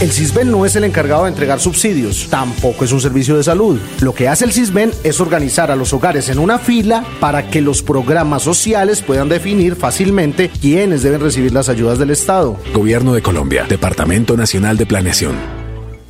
El CISBEN no es el encargado de entregar subsidios, tampoco es un servicio de salud. Lo que hace el CISBEN es organizar a los hogares en una fila para que los programas sociales puedan definir fácilmente quiénes deben recibir las ayudas del Estado. Gobierno de Colombia, Departamento Nacional de Planeación.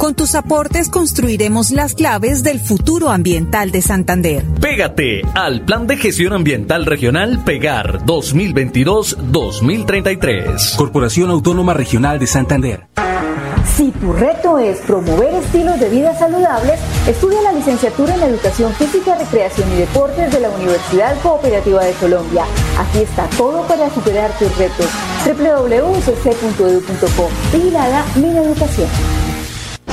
Con tus aportes construiremos las claves del futuro ambiental de Santander. Pégate al Plan de Gestión Ambiental Regional Pegar 2022-2033. Corporación Autónoma Regional de Santander. Si tu reto es promover estilos de vida saludables, estudia la licenciatura en Educación Física, Recreación y Deportes de la Universidad Cooperativa de Colombia. Aquí está todo para superar tus retos. www.ucc.edu.co. Vigilada Mi Educación.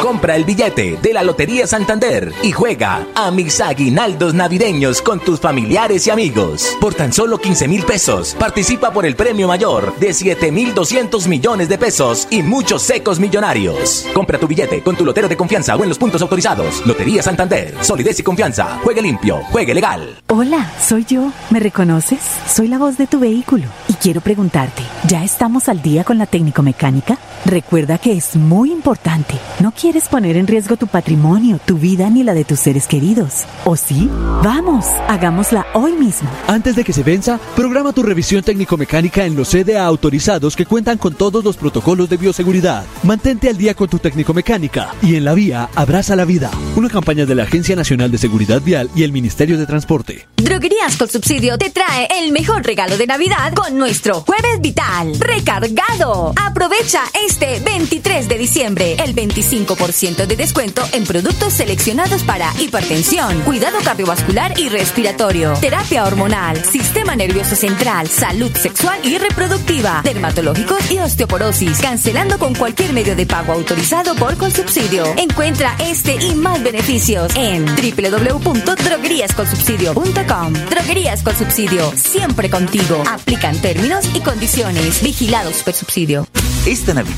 Compra el billete de la Lotería Santander y juega a mis aguinaldos navideños con tus familiares y amigos. Por tan solo 15 mil pesos, participa por el premio mayor de 7 mil 200 millones de pesos y muchos secos millonarios. Compra tu billete con tu lotero de confianza o en los puntos autorizados. Lotería Santander, solidez y confianza. Juegue limpio, juegue legal. Hola, soy yo. ¿Me reconoces? Soy la voz de tu vehículo y quiero preguntarte, ¿ya estamos al día con la técnico mecánica? Recuerda que es muy importante. No quieres poner en riesgo tu patrimonio, tu vida ni la de tus seres queridos. ¿O sí? Vamos, hagámosla hoy mismo. Antes de que se venza, programa tu revisión técnico-mecánica en los CDA autorizados que cuentan con todos los protocolos de bioseguridad. Mantente al día con tu técnico-mecánica y en la vía abraza la vida. Una campaña de la Agencia Nacional de Seguridad Vial y el Ministerio de Transporte. Droguerías con subsidio te trae el mejor regalo de Navidad con nuestro Jueves Vital recargado. Aprovecha este 23 de diciembre el 25% de descuento en productos seleccionados para hipertensión, cuidado cardiovascular y respiratorio, terapia hormonal, sistema nervioso central, salud sexual y reproductiva, dermatológicos y osteoporosis, cancelando con cualquier medio de pago autorizado por Consubsidio. Encuentra este y más beneficios en www.drogueríasconsubsidio.com. Droguerías con subsidio, siempre contigo. Aplican términos y condiciones. Vigilados por subsidio. Esta Navidad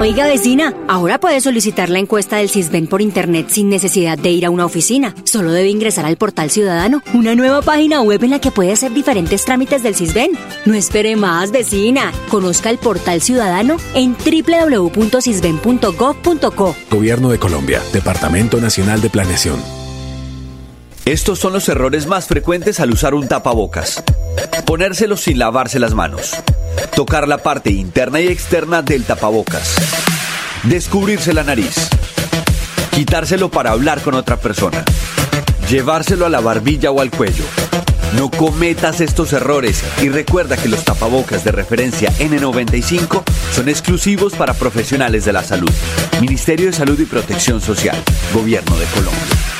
Oiga, vecina, ahora puede solicitar la encuesta del CISBEN por internet sin necesidad de ir a una oficina. Solo debe ingresar al portal Ciudadano, una nueva página web en la que puede hacer diferentes trámites del CISBEN. No espere más, vecina. Conozca el portal Ciudadano en www.cisben.gov.co. Gobierno de Colombia, Departamento Nacional de Planeación. Estos son los errores más frecuentes al usar un tapabocas. Ponérselo sin lavarse las manos. Tocar la parte interna y externa del tapabocas. Descubrirse la nariz. Quitárselo para hablar con otra persona. Llevárselo a la barbilla o al cuello. No cometas estos errores y recuerda que los tapabocas de referencia N95 son exclusivos para profesionales de la salud. Ministerio de Salud y Protección Social. Gobierno de Colombia.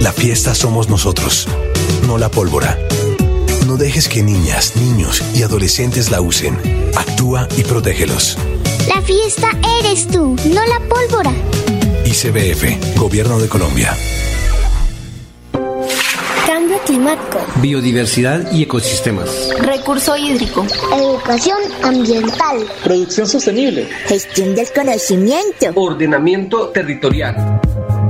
la fiesta somos nosotros, no la pólvora. No dejes que niñas, niños y adolescentes la usen. Actúa y protégelos. La fiesta eres tú, no la pólvora. ICBF, Gobierno de Colombia. Cambio climático. Biodiversidad y ecosistemas. Recurso hídrico. Educación ambiental. Producción sostenible. Gestión del conocimiento. Ordenamiento territorial.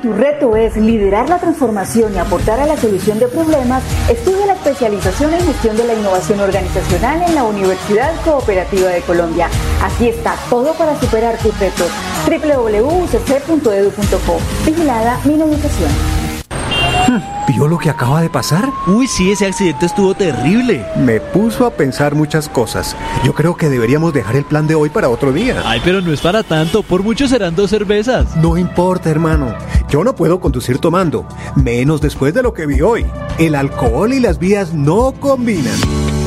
Si tu reto es liderar la transformación y aportar a la solución de problemas, estudia la especialización en gestión de la innovación organizacional en la Universidad Cooperativa de Colombia. Aquí está todo para superar tus retos. www.ucc.edu.co. Vigilada mi Educación. ¿Vio lo que acaba de pasar? Uy, sí, ese accidente estuvo terrible. Me puso a pensar muchas cosas. Yo creo que deberíamos dejar el plan de hoy para otro día. Ay, pero no es para tanto. Por mucho serán dos cervezas. No importa, hermano. Yo no puedo conducir tomando. Menos después de lo que vi hoy. El alcohol y las vías no combinan.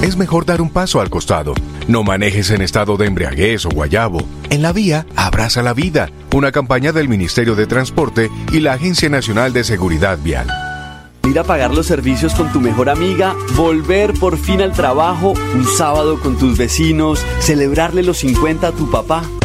Es mejor dar un paso al costado. No manejes en estado de embriaguez o guayabo. En la vía, abraza la vida. Una campaña del Ministerio de Transporte y la Agencia Nacional de Seguridad Vial. Ir a pagar los servicios con tu mejor amiga, volver por fin al trabajo, un sábado con tus vecinos, celebrarle los 50 a tu papá.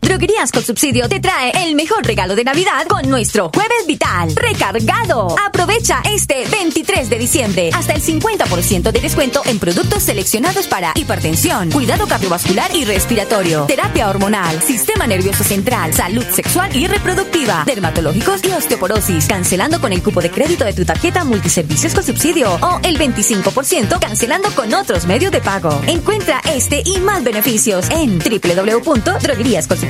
Droguerías con subsidio te trae el mejor regalo de Navidad con nuestro Jueves Vital. Recargado. Aprovecha este 23 de diciembre. Hasta el 50% de descuento en productos seleccionados para hipertensión, cuidado cardiovascular y respiratorio, terapia hormonal, sistema nervioso central, salud sexual y reproductiva, dermatológicos y osteoporosis, cancelando con el cupo de crédito de tu tarjeta multiservicios con subsidio. O el 25% cancelando con otros medios de pago. Encuentra este y más beneficios en www.drogueríasconsubsidio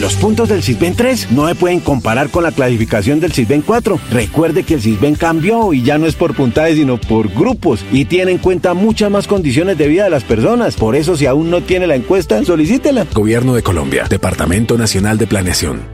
Los puntos del Sisben 3 no se pueden comparar con la clasificación del Sisben 4. Recuerde que el Sisben cambió y ya no es por puntajes sino por grupos y tiene en cuenta muchas más condiciones de vida de las personas. Por eso si aún no tiene la encuesta, solicítela. Gobierno de Colombia, Departamento Nacional de Planeación.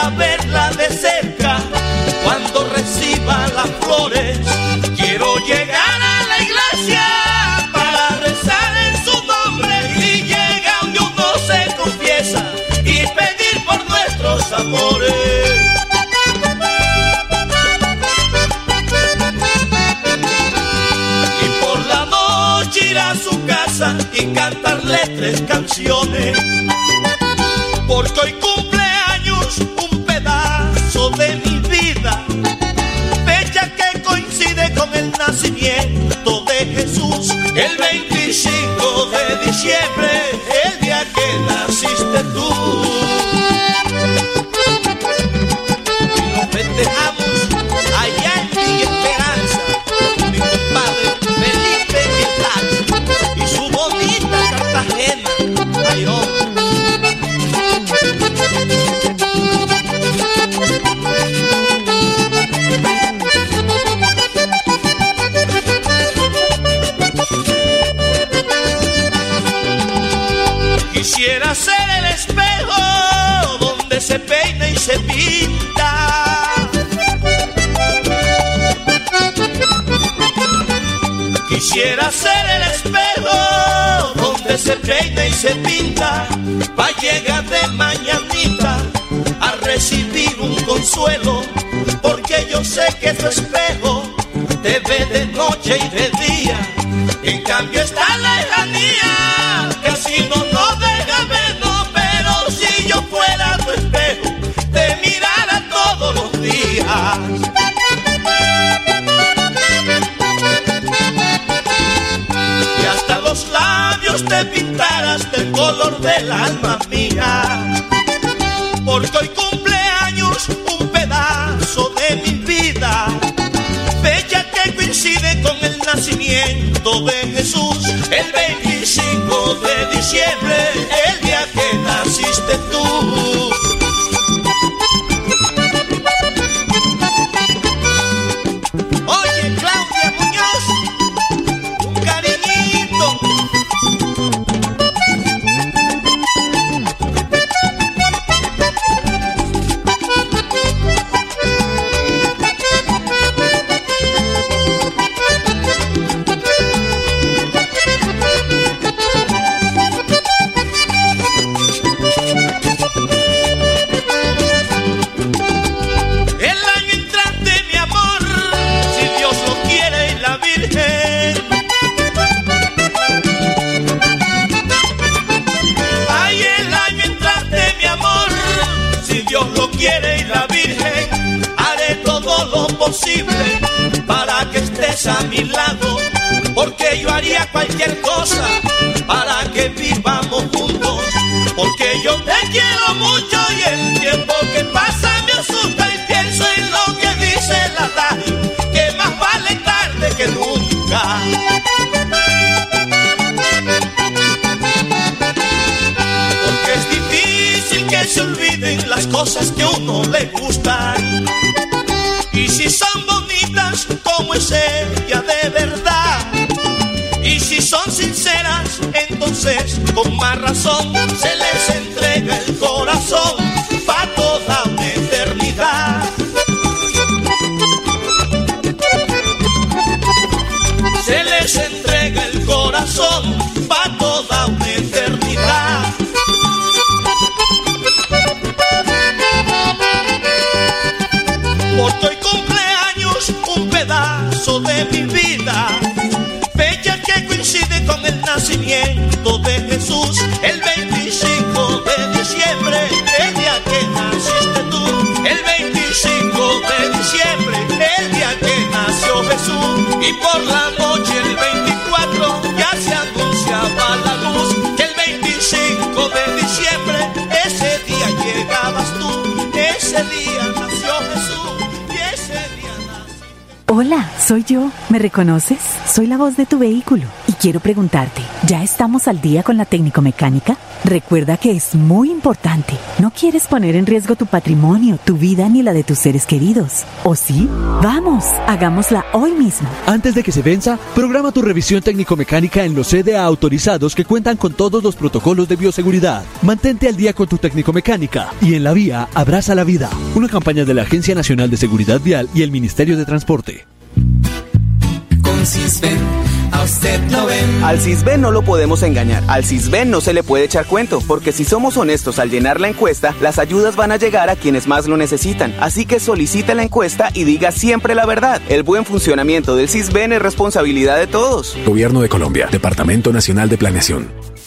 Quisiera verla nacimiento de Jesús, el espejo donde se peina y se pinta. Pa' llegar de mañanita a recibir un consuelo. Porque yo sé que tu espejo te ve de noche y de día. En cambio esta lejanía casi no nos deja vernos. Pero si yo fuera tu espejo, te mirara todos los días. Te pintaras del color del alma mía. Porque hoy cumpleaños un pedazo de mi vida, fecha que coincide con el nacimiento de Jesús, el 25 de diciembre, a mi lado, porque yo haría cualquier cosa para que vivamos juntos, porque yo te quiero mucho y el tiempo que pasa me asusta y pienso en lo que dice la radio, que más vale tarde que nunca. Porque es difícil que se olviden las cosas que a uno le gustan. Y si son como es ella de verdad. Y si son sinceras, entonces con más razón se les entrega el corazón para toda una eternidad. Se les entrega el corazón soy yo. ¿Me reconoces? Soy la voz de tu vehículo y quiero preguntarte, ¿ya estamos al día con la técnico mecánica? Recuerda que es muy importante. No quieres poner en riesgo tu patrimonio, tu vida ni la de tus seres queridos. ¿O sí? Vamos, hagámosla hoy mismo. Antes de que se venza, programa tu revisión técnico-mecánica en los CDA autorizados que cuentan con todos los protocolos de bioseguridad. Mantente al día con tu técnico-mecánica y en la vía abraza la vida. Una campaña de la Agencia Nacional de Seguridad Vial y el Ministerio de Transporte. Cisben, a usted lo ven. Al Cisben no lo podemos engañar. Al Cisben no se le puede echar cuento, porque si somos honestos al llenar la encuesta, las ayudas van a llegar a quienes más lo necesitan. Así que solicite la encuesta y diga siempre la verdad. El buen funcionamiento del Cisben es responsabilidad de todos. Gobierno de Colombia, Departamento Nacional de Planeación.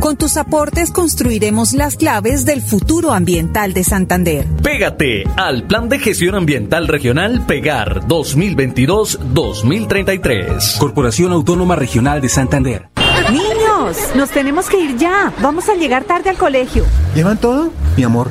Con tus aportes construiremos las claves del futuro ambiental de Santander. Pégate al Plan de Gestión Ambiental Regional Pegar 2022-2033. Corporación Autónoma Regional de Santander. Niños, nos tenemos que ir ya. Vamos a llegar tarde al colegio. ¿Llevan todo? Mi amor,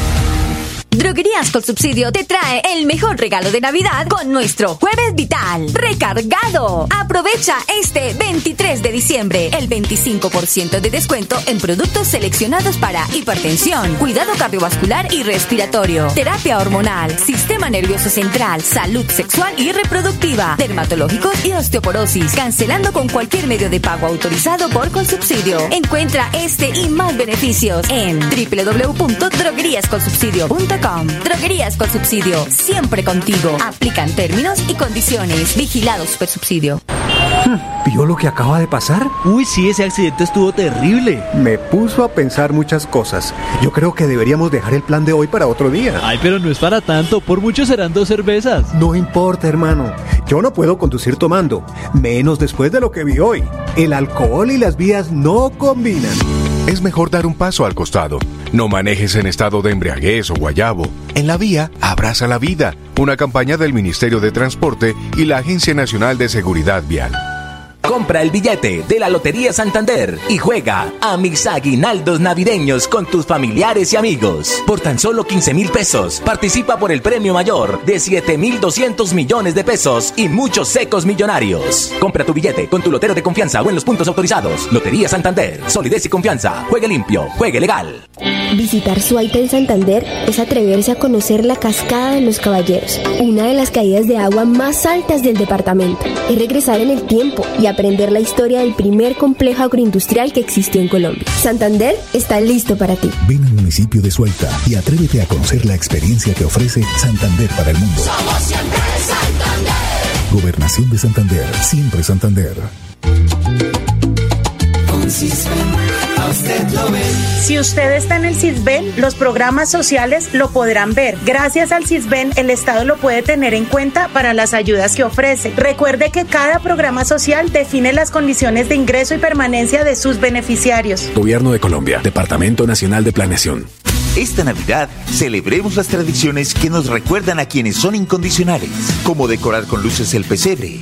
Droguerías con subsidio te trae el mejor regalo de Navidad con nuestro Jueves Vital. Recargado. Aprovecha este 23 de diciembre. El 25% de descuento en productos seleccionados para hipertensión, cuidado cardiovascular y respiratorio, terapia hormonal, sistema nervioso central, salud sexual y reproductiva, dermatológicos y osteoporosis, cancelando con cualquier medio de pago autorizado por Colsubsidio. Encuentra este y más beneficios en www.drogueríascolsubsidio.com. Droguerías con subsidio, siempre contigo. Aplican términos y condiciones. Vigilados por subsidio. ¿Vio lo que acaba de pasar? Uy, sí, ese accidente estuvo terrible. Me puso a pensar muchas cosas. Yo creo que deberíamos dejar el plan de hoy para otro día. Ay, pero no es para tanto. Por mucho serán dos cervezas. No importa, hermano. Yo no puedo conducir tomando. Menos después de lo que vi hoy. El alcohol y las vías no combinan. Es mejor dar un paso al costado. No manejes en estado de embriaguez o guayabo. En la vía, abraza la vida. Una campaña del Ministerio de Transporte y la Agencia Nacional de Seguridad Vial. Compra el billete de la Lotería Santander y juega a mis aguinaldos navideños con tus familiares y amigos. Por tan solo 15 mil pesos, participa por el premio mayor de 7 mil 200 millones de pesos y muchos secos millonarios. Compra tu billete con tu lotero de confianza o en los puntos autorizados. Lotería Santander, solidez y confianza. Juegue limpio, juegue legal. Visitar Suaita en Santander es atreverse a conocer la cascada de los caballeros, una de las caídas de agua más altas del departamento. Es regresar en el tiempo y aprender la historia del primer complejo agroindustrial que existió en Colombia. Santander está listo para ti. Ven al municipio de Suaita y atrévete a conocer la experiencia que ofrece Santander para el mundo. Somos siempre Santander. Gobernación de Santander, siempre Santander. Con Cisben, a usted lo ven. Si usted está en el CISBEN, los programas sociales lo podrán ver. Gracias al CISBEN, el Estado lo puede tener en cuenta para las ayudas que ofrece. Recuerde que cada programa social define las condiciones de ingreso y permanencia de sus beneficiarios. Gobierno de Colombia, Departamento Nacional de Planeación. Esta Navidad celebremos las tradiciones que nos recuerdan a quienes son incondicionales, como decorar con luces el pesebre,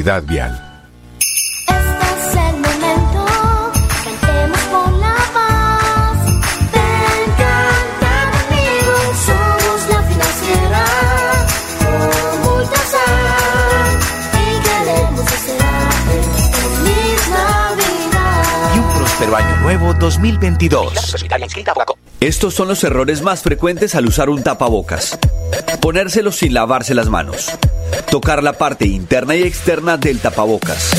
Vial. Nuevo 2022. Estos son los errores más frecuentes al usar un tapabocas. Ponérselo sin lavarse las manos. Tocar la parte interna y externa del tapabocas.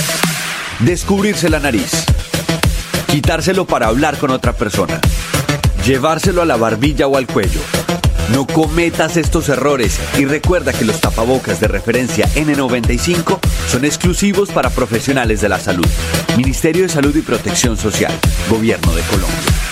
Descubrirse la nariz. Quitárselo para hablar con otra persona. Llevárselo a la barbilla o al cuello. No cometas estos errores y recuerda que los tapabocas de referencia N95 son exclusivos para profesionales de la salud. Ministerio de Salud y Protección Social. Gobierno de Colombia.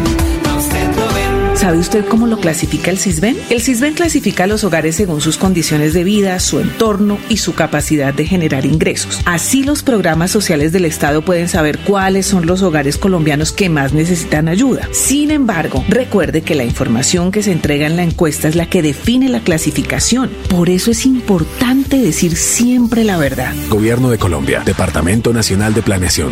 ¿Sabe usted cómo lo clasifica el CISBEN? El CISBEN clasifica a los hogares según sus condiciones de vida, su entorno y su capacidad de generar ingresos. Así los programas sociales del Estado pueden saber cuáles son los hogares colombianos que más necesitan ayuda. Sin embargo, recuerde que la información que se entrega en la encuesta es la que define la clasificación. Por eso es importante decir siempre la verdad. Gobierno de Colombia, Departamento Nacional de Planeación.